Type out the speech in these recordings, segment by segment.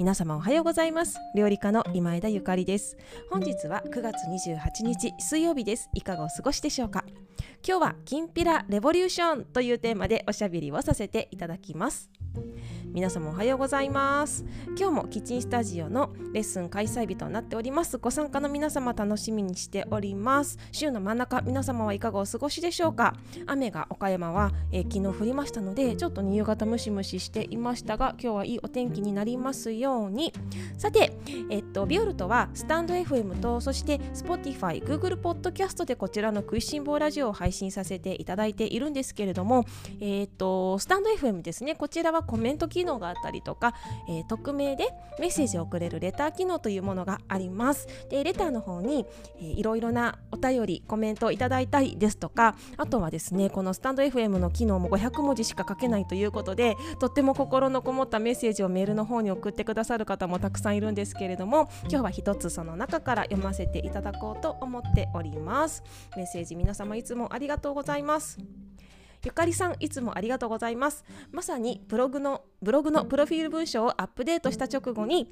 皆様おはようございます。料理家の今枝ゆかりです。本日は9月28日水曜日です。いかがお過ごしでしょうか？今日はきんぴらレボリューションというテーマでおしゃべりをさせていただきます。皆様おはようございます。今日もキッチンスタジオのレッスン開催日となっております。ご参加の皆様楽しみにしております。週の真ん中皆様はいかがお過ごしでしょうか？雨が岡山は、えー、昨日降りましたのでちょっと夕方ムシムシしていましたが今日はいいお天気になりますように。さてえっとビオルトはスタンド FM とそして Spotify、Google ポッドキャストでこちらの食いしん坊ラジオを配信させていただいているんですけれどもえっとスタンド FM ですね。こちらはコメント機機能があったりとか、えー、匿名でメッセージを送れるレター機能というものがあります。でレターの方に、えー、いろいろなお便りコメントをいただいたりですとかあとはですねこのスタンド FM の機能も500文字しか書けないということでとっても心のこもったメッセージをメールの方に送ってくださる方もたくさんいるんですけれども今日は一つその中から読ませていただこうと思っておりますメッセージ皆様いつもありがとうございますゆかりさんいつもありがとうございます。まさにブログのブログのプロフィール文章をアップデートした直後に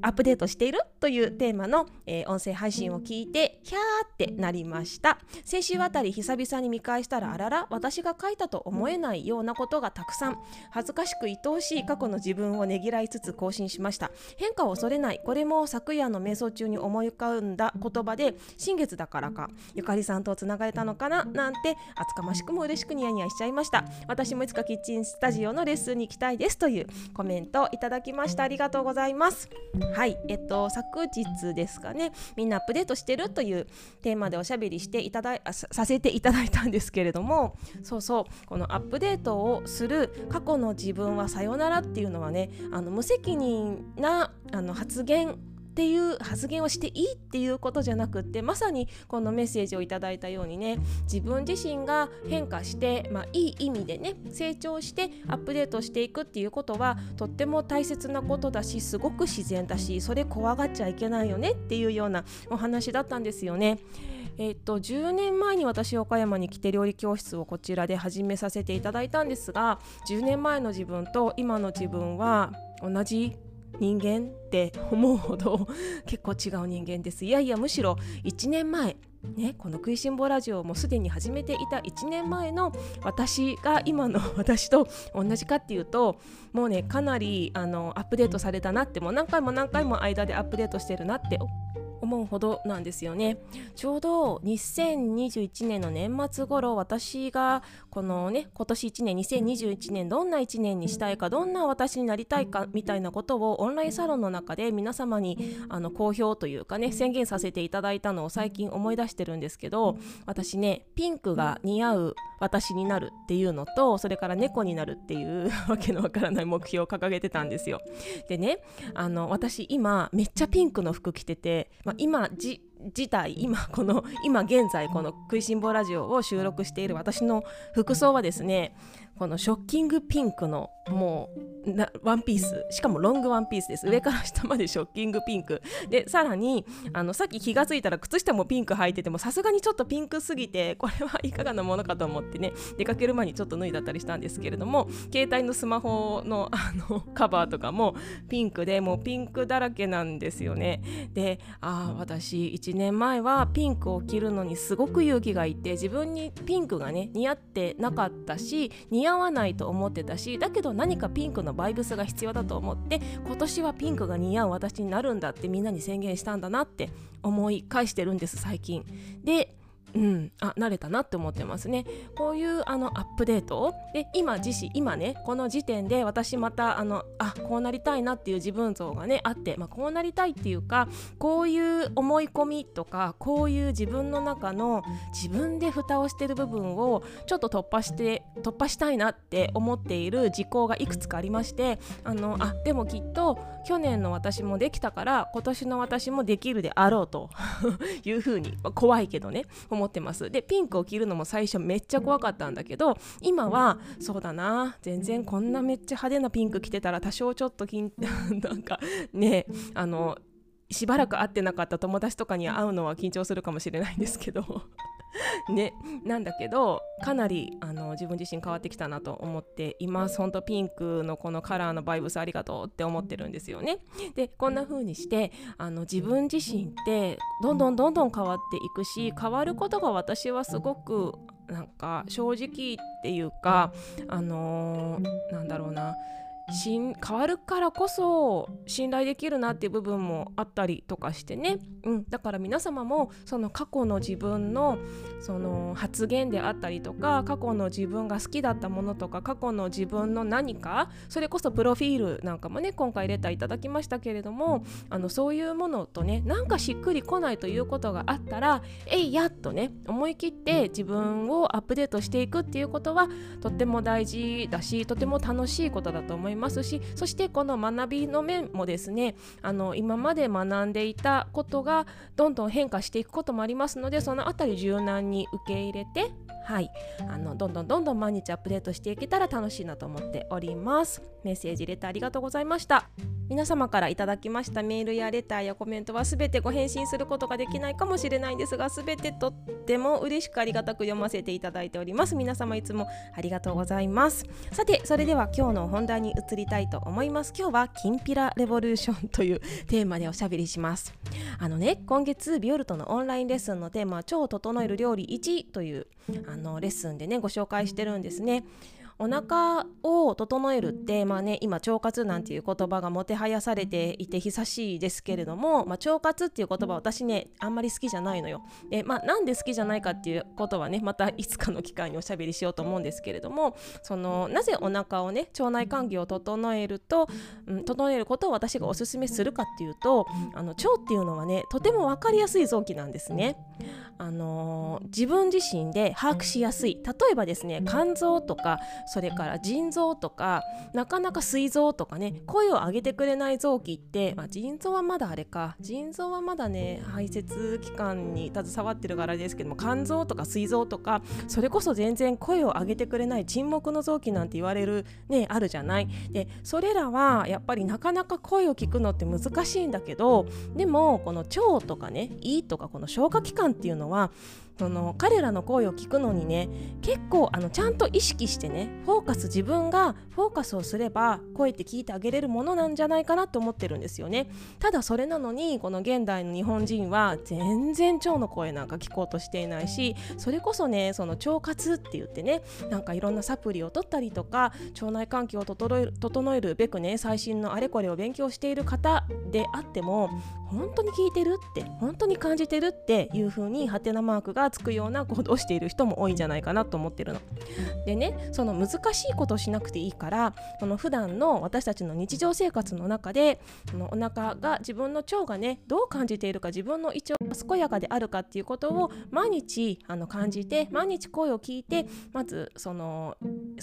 アップデートしているというテーマの、えー、音声配信を聞いてヒャーってなりました。先週あたり久々に見返したらあらら私が書いたと思えないようなことがたくさん。恥ずかしく愛おしい過去の自分をねぎらいつつ更新しました。変化を恐れない。これも昨夜の瞑想中に思い浮かんだ言葉で新月だからかゆかりさんとつながれたのかななんて厚かましくも嬉しくニヤニヤしちゃいました。私もいつかキッチンスタジオのレッスンに行きたいですというコメントをいただきました。ありがとうございます。はいえっと昨日ですかねみんなアップデートしてるというテーマでおしゃべりしていただいさせていただいたんですけれどもそうそうこのアップデートをする過去の自分はさよならっていうのはねあの無責任なあの発言っていう発言をしていいっていうことじゃなくってまさにこのメッセージをいただいたようにね自分自身が変化して、まあ、いい意味でね成長してアップデートしていくっていうことはとっても大切なことだしすごく自然だしそれ怖がっちゃいけないよねっていうようなお話だったんですよね。えっと10年前に私岡山に来て料理教室をこちらで始めさせていただいたんですが10年前の自分と今の自分は同じ人間って思うほど結構違う人間です。いやいやむしろ1年前ね、この「食いしん坊ラジオ」もすでに始めていた1年前の私が今の 私と同じかっていうともうねかなりあのアップデートされたなってもう何回も何回も間でアップデートしてるなって思うほどなんですよね。ちょうど2021年の年末頃私がこのね今年1年2021年どんな1年にしたいかどんな私になりたいかみたいなことをオンラインサロンの中で皆様にあの公表というかね宣言させていただいたのを最近思い出してるんですけど私ねピンクが似合う私になるっていうのとそれから猫になるっていうわけのわからない目標を掲げてたんですよ。でねあの私今めっちゃピンクの服着てて、まあ、今じ自体今この今現在この「食いしん坊ラジオ」を収録している私の服装はですねこのショッキングピンクのもうなワンピースしかもロングワンピースです。上から下までショッキングピンク。でさらにあのさっき気が付いたら靴下もピンク履いててもさすがにちょっとピンクすぎてこれはいかがなものかと思ってね出かける前にちょっと脱いだったりしたんですけれども携帯のスマホのあのカバーとかもピンクでもうピンクだらけなんですよね。でああ私1年前はピンクを着るのにすごく勇気がいて自分にピンクがね似合ってなかったし似合合わないと思ってたしだけど何かピンクのバイブスが必要だと思って今年はピンクが似合う私になるんだってみんなに宣言したんだなって思い返してるんです最近。でうん、あ慣れたなって思ってますね。こういうあのアップデートで今自身今ねこの時点で私またあのあこうなりたいなっていう自分像がねあって、まあ、こうなりたいっていうかこういう思い込みとかこういう自分の中の自分で蓋をしてる部分をちょっと突破して突破したいなって思っている事項がいくつかありましてあのあでもきっと去年の私もできたから今年の私もできるであろうと いうふうに、まあ、怖いけどね思ってます。でピンクを着るのも最初めっちゃ怖かったんだけど今はそうだな全然こんなめっちゃ派手なピンク着てたら多少ちょっと なんかねあのしばらく会ってなかった友達とかに会うのは緊張するかもしれないんですけど。ね、なんだけどかなりあの自分自身変わってきたなと思っています。本当ピンクのこのカラーのバイブスありがとうって思ってるんですよね。でこんな風にしてあの自分自身ってどんどんどんどん変わっていくし変わることが私はすごくなんか正直っていうかあのー、なんだろうな変わるからこそ信頼できるなっていう部分もあったりとかしてね、うん、だから皆様もその過去の自分のその発言であったりとか過去の自分が好きだったものとか過去の自分の何かそれこそプロフィールなんかもね今回レターいただきましたけれどもあのそういうものとねなんかしっくりこないということがあったらえいやっとね思い切って自分をアップデートしていくっていうことはとっても大事だしとても楽しいことだと思います。ますしそしてこの学びの面もですねあの今まで学んでいたことがどんどん変化していくこともありますのでその辺り柔軟に受け入れてはい。あのどんどんどんどん毎日アップデートしていけたら楽しいなと思っております。メッセージレターありがとうございました。皆様からいただきましたメールやレターやコメントは全てご返信することができないかもしれないんですが全てとっても嬉しくありがたく読ませていただいております。皆様いつもありがとうございます。さてそれでは今日の本題に移りたいと思います。今日はキンピラレボリューションというテーマでおしゃべりします。あのね今月ビオルトのオンラインレッスンのテーマは超整える料理1というあのレッスンでねご紹介してるんですね。お腹を整えるって、まあね、今腸活なんていう言葉がもてはやされていて久しいですけれども、まあ、腸活っていう言葉私ねあんまり好きじゃないのよ。でまあ、なんで好きじゃないかっていうことはねまたいつかの機会におしゃべりしようと思うんですけれどもそのなぜお腹をね腸内環境を整えると、うん、整えることを私がおすすめするかっていうとあの腸っていうのはねとても分かりやすい臓器なんですね。あの、自分自身で把握しやすい例えばですね肝臓とかそれから腎臓とかなかなか膵臓とかね声を上げてくれない臓器って、まあ、腎臓はまだあれか。腎臓はまだね排泄器官に携わってるからですけども肝臓とか膵臓とかそれこそ全然声を上げてくれない沈黙の臓器なんて言われるねあるじゃない。でそれらはやっぱりなかなか声を聞くのって難しいんだけどでもこの腸とかね胃とかこの消化器官っていうのはその彼らの声を聞くのにね結構あのちゃんと意識してねフォーカス自分がフォーカスをすれば声って聞いてあげれるものなんじゃないかなと思ってるんですよね。ただそれなのにこの現代の日本人は全然腸の声なんか聞こうとしていないしそれこそねその腸活って言ってねなんかいろんなサプリを取ったりとか腸内環境を整える整えるべくね最新のあれこれを勉強している方であっても本当に聞いてるって本当に感じてるっていう風にハテナマークがつくような行動をしている人も多いんじゃないかなと思ってるの。でねその難しいことをしなくていいからその普段の私たちの日常生活の中でそのお腹が自分の腸がねどう感じているか自分の胃腸が健やかであるかっていうことを毎日あの感じて毎日声を聞いてまずその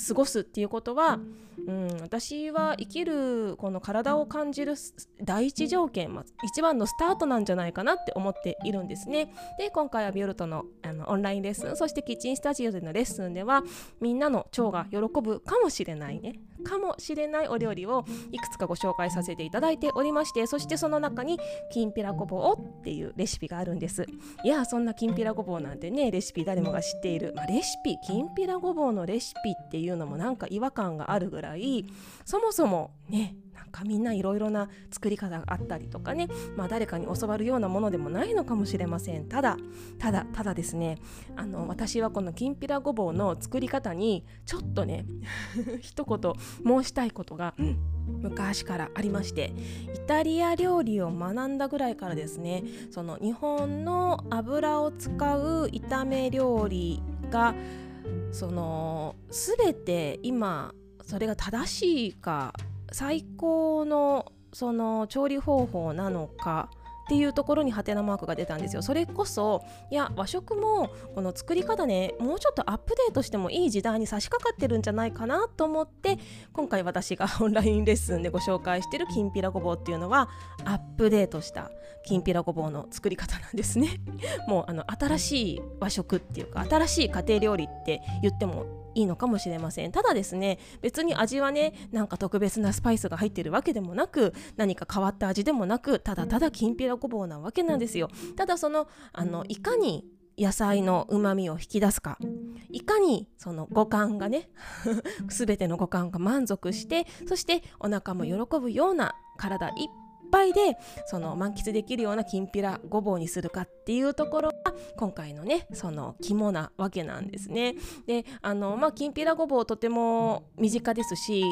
過ごすっていうことは、うん、私は生きるこの体を感じる第一条件、まあ、一番のスタートなんじゃないかなって思っているんですね。で今回はビオルトのあのオンラインレッスンそしてキッチンスタジオでのレッスンではみんなの腸が喜ぶかもしれないね。かもしれないお料理をいくつかご紹介させていただいておりましてそしてその中にきんぴらごぼうっていうレシピがあるんです。いやそんなきんぴらごぼうなんてねレシピ誰もが知っている、まあ、レシピきんぴらごぼうのレシピっていうのもなんか違和感があるぐらいそもそもねなんかみんないろいろな作り方があったりとかね、まあ、誰かに教わるようなものでもないのかもしれません。ただただただですねあの私はこのきんぴらごぼうの作り方にちょっとね 一言申したいことが、昔からありましてイタリア料理を学んだぐらいからですねその日本の油を使う炒め料理がその全て今それが正しいか最高のその調理方法なのかっていうところにハテナマークが出たんですよ。それこそいや和食もこの作り方ねもうちょっとアップデートしてもいい時代に差し掛かってるんじゃないかなと思って今回私がオンラインレッスンでご紹介してるきんぴらごぼうっていうのはアップデートしたきんぴらごぼうの作り方なんですね。もうあの新しい和食っていうか新しい家庭料理って言ってもいいのかもしれません。ただですね別に味はねなんか特別なスパイスが入ってるわけでもなく何か変わった味でもなくただただきんぴらごぼうなわけなんですよ。ただそのあのいかに野菜のうまみを引き出すかいかにその五感がね 全ての五感が満足してそしてお腹も喜ぶような体いっぱいでその満喫できるようなきんぴらごぼうにするかっっていうところが今回のねその肝なわけなんですね。であのまあきんぴらごぼうとても身近ですし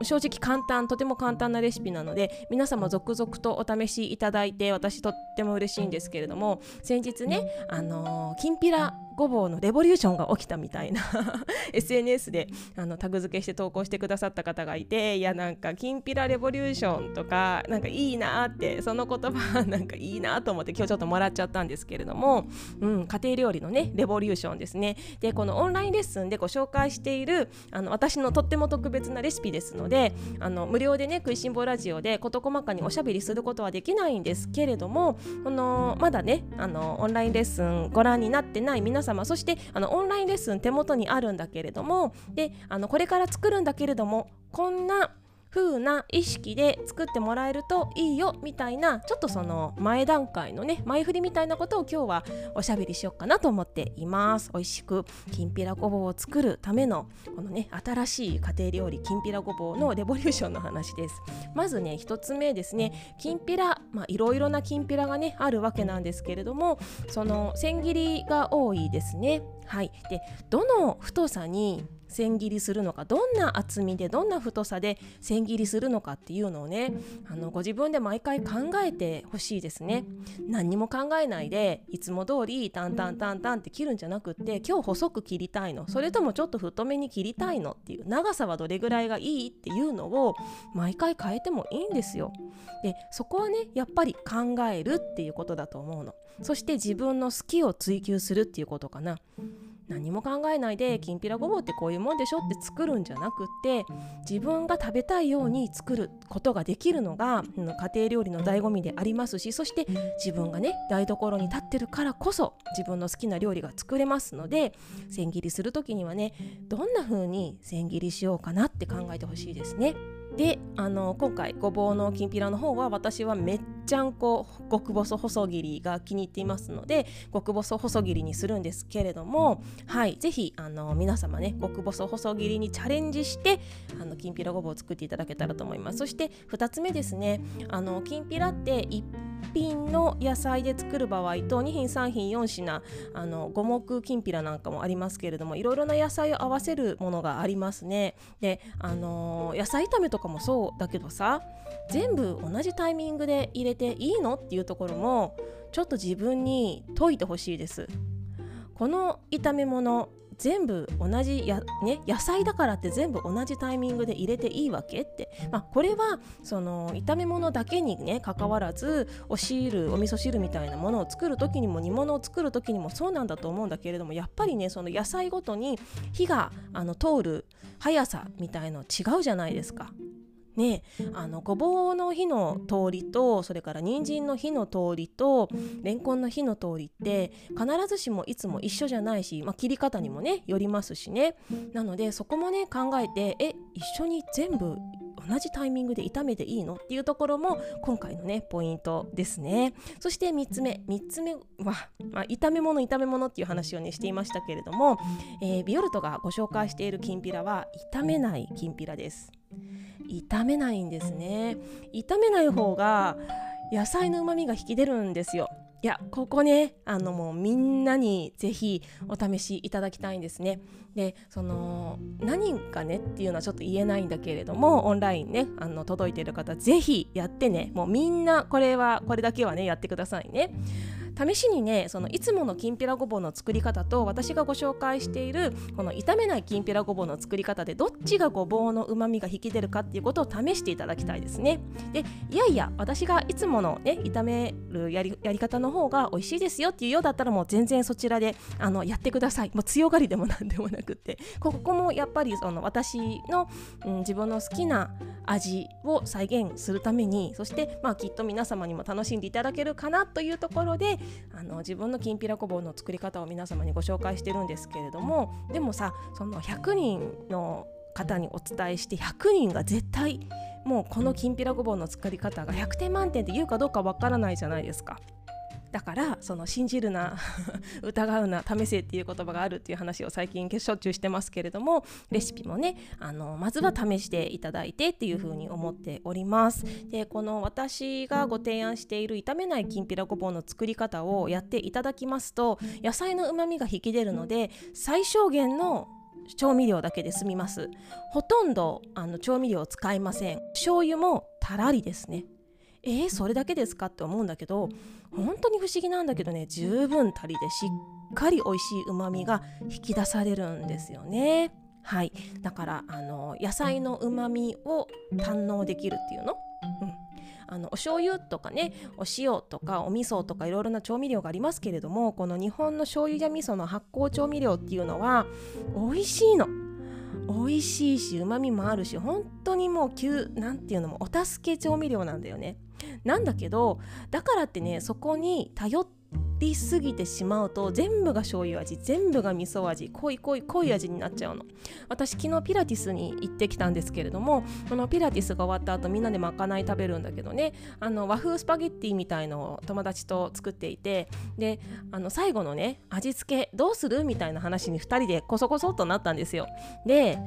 正直簡単とても簡単なレシピなので皆様続々とお試しいただいて私とっても嬉しいんですけれども先日ねあのきんぴらごぼうのレボリューションが起きたみたいな SNS であのタグ付けして投稿してくださった方がいていやなんかきんぴらレボリューションとかなんかいいなってその言葉なんかいいなと思って今日ちょっともらっちゃったんですですけれども、うん、家庭料理のねレボリューションですね。でこのオンラインレッスンでご紹介しているあの私のとっても特別なレシピですのであの無料でね食いしん坊ラジオで事細かにおしゃべりすることはできないんですけれどもこのまだねあのオンラインレッスンご覧になってない皆様そしてあのオンラインレッスン手元にあるんだけれどもであのこれから作るんだけれどもこんな風な意識で作ってもらえるといいよみたいなちょっとその前段階のね前振りみたいなことを今日はおしゃべりしようかなと思っています。美味しくきんぴらごぼうを作るためのこのね新しい家庭料理きんぴらごぼうのレボリューションの話です。まずね1つ目ですねきんぴらまあいろいろなきんぴらがねあるわけなんですけれどもその千切りが多いですね。はい。でどの太さに千切りするのかどんな厚みでどんな太さで千切りするのかっていうのをねあのご自分で毎回考えてほしいですね。何にも考えないでいつも通りタンタンタンタンって切るんじゃなくって今日細く切りたいの。それともちょっと太めに切りたいのっていう長さはどれぐらいがいいっていうのを毎回変えてもいいんですよ。でそこはねやっぱり考えるっていうことだと思うの。そして自分の好きを追求するっていうことかな。何も考えないできんぴらごぼうってこういうもんでしょって作るんじゃなくって自分が食べたいように作ることができるのが家庭料理の醍醐味でありますしそして自分がね台所に立ってるからこそ自分の好きな料理が作れますので千切りする時にはねどんな風に千切りしようかなって考えてほしいですね。であの今回ごぼうのきんぴらの方は私はめっちゃんこ極細細切りが気に入っていますので極細細切りにするんですけれどもはいぜひあの皆様ね極細細切りにチャレンジしてあのきんぴらごぼうを作っていただけたらと思います。そして2つ目ですねあのきんぴらって一品の野菜で作る場合と2品3品4品あの五目きんぴらなんかもありますけれどもいろいろな野菜を合わせるものがありますね。であの野菜炒めとかもそうだけどさ全部同じタイミングで入れれていいの？っていうところもちょっと自分に解いてほしいです。この炒め物全部同じや、ね、野菜だからって全部同じタイミングで入れていいわけって、まあ、これはその炒め物だけにね関わらずお汁お味噌汁みたいなものを作る時にも煮物を作る時にもそうなんだと思うんだけれどもやっぱりねその野菜ごとに火があの通る速さみたいの違うじゃないですか。ね、あのごぼうの火の通りとそれから人参の火の通りとレンコンの火の通りって必ずしもいつも一緒じゃないし、まあ、切り方にもねよりますしね。なのでそこもね考えてえ一緒に全部同じタイミングで炒めていいの？っていうところも今回のねポイントですね。そして3つ目。3つ目は、まあ、炒め物炒め物っていう話をねしていましたけれども、えー、ビオルトがご紹介しているきんぴらは炒めないきんぴらです。炒めないんですね。炒めない方が野菜の旨味が引き出るんですよ。いやここねあのもうみんなにぜひお試しいただきたいんですね。でその何かねっていうのはちょっと言えないんだけれどもオンラインねあの届いている方ぜひやってね。もうみんなこれはこれだけはねやってくださいね。試しにねそのいつものきんぴらごぼうの作り方と私がご紹介しているこの炒めないきんぴらごぼうの作り方でどっちがごぼうのうまみが引き出るかっていうことを試していただきたいですね。でいやいや私がいつものね炒めるやりやり方の方が美味しいですよっていうようだったらもう全然そちらであのやってください。もう強がりでもなんでもなくって。ここもやっぱりその私の、うん、自分の好きな味を再現するためにそしてまあきっと皆様にも楽しんでいただけるかなというところであの自分のきんぴらごぼうの作り方を皆様にご紹介してるんですけれどもでもさその100人の方にお伝えして100人が絶対もうこのきんぴらごぼうの作り方が100点満点って言うかどうかわからないじゃないですか。だからその信じるな 疑うな試せっていう言葉があるっていう話を最近しょっちゅうしてますけれどもレシピもねあのまずは試していただいてっていうふうに思っております。でこの私がご提案している炒めないきんぴらごぼうの作り方をやっていただきますと野菜のうまみが引き出るので最小限の調味料だけで済みます。ほとんどあの調味料を使いません。醤油もたらりですね。えー、それだけですかって思うんだけど本当に不思議なんだけどね十分足りでしっかり美味しいうまみが引き出されるんですよね。はい、だからあの野菜のうまみを堪能できるっていうの、うん、あのお醤油とかねお塩とかお味噌とかいろいろな調味料がありますけれどもこの日本の醤油や味噌の発酵調味料っていうのは美味しいの。美味しいしうまみもあるし本当にもう急なんていうのもお助け調味料なんだよね。なんだけどだからってねそこに頼ってりすぎてしまうと全部が醤油味全部が味噌味濃い濃い濃い味になっちゃうの。私昨日ピラティスに行ってきたんですけれどもこのピラティスが終わった後みんなでまかない食べるんだけどね。あの和風スパゲッティみたいのを友達と作っていてであの最後のね味付けどうするみたいな話に2人でこそこそっとなったんですよ。で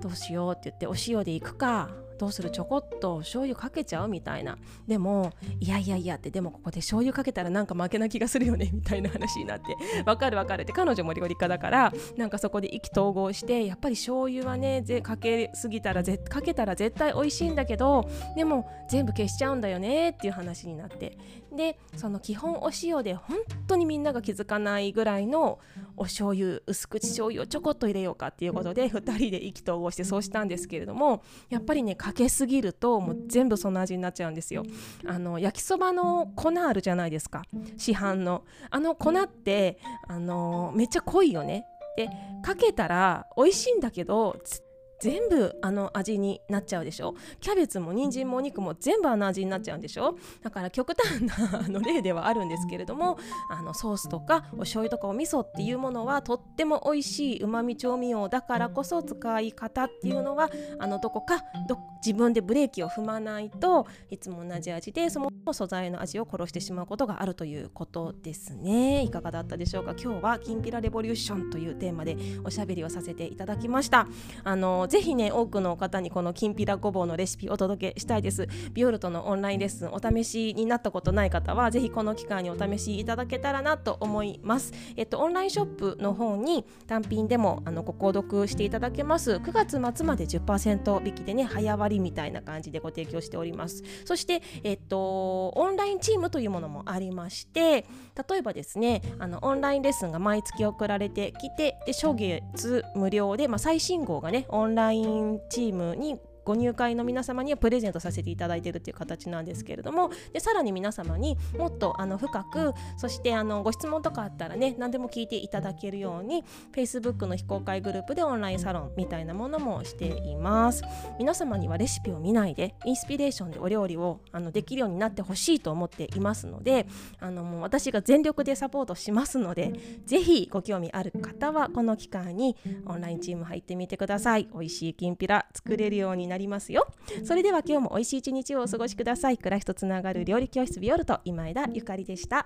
どうしようって言ってお塩でいくか。どうする？ちょこっと醤油かけちゃう？みたいな。でもいやいやいやってでもここで醤油かけたらなんか負けな気がするよね？みたいな話になって。わかるわかるって。彼女も料理家だからなんかそこで意気投合してやっぱり醤油はねぜかけすぎたらぜかけたら絶対美味しいんだけどでも全部消しちゃうんだよねっていう話になって。でその基本お塩で本当にみんなが気づかないぐらいのお醤油薄口醤油をちょこっと入れようかっていうことで2人で意気投合してそうしたんですけれどもやっぱりねかけすぎるともう全部その味になっちゃうんですよ。あの焼きそばの粉あるじゃないですか。市販の。あの粉ってあのめっちゃ濃いよね。でかけたら美味しいんだけど全部あの味になっちゃうでしょ？キャベツも人参もお肉も全部あの味になっちゃうんでしょ？だから極端なあの例ではあるんですけれどもあのソースとかお醤油とかお味噌っていうものはとっても美味しいうまみ調味料だからこそ使い方っていうのはあのどこかど自分でブレーキを踏まないといつも同じ味でその素材の味を殺してしまうことがあるということですね。いかがだったでしょうか？今日はきんぴらレボリューションというテーマでおしゃべりをさせていただきました。あのぜひね多くの方にこのきんぴらごぼうのレシピお届けしたいです。ビオルトのオンラインレッスンお試しになったことない方はぜひこの機会にお試しいただけたらなと思います。えっとオンラインショップの方に単品でもあのご購読していただけます。9月末まで10%引きでね早割りみたいな感じでご提供しております。そしてえっとオンラインチームというものもありまして例えばですねあのオンラインレッスンが毎月送られてきてで初月無料で、まあ、最新号がねオンラインチームにご入会の皆様にはプレゼントさせていただいているという形なんですけれどもでさらに皆様にもっとあの深くそしてあのご質問とかあったらね何でも聞いていただけるように Facebook の非公開グループでオンラインサロンみたいなものもしています。皆様にはレシピを見ないでインスピレーションでお料理をあのできるようになってほしいと思っていますのであのもう私が全力でサポートしますのでぜひご興味ある方はこの機会にオンラインチーム入ってみてください。美味しいきんぴら作れるようになりますよ。それでは今日も美味しい一日をお過ごしください。暮らしとつながる料理教室ビオルト今枝ゆかりでした。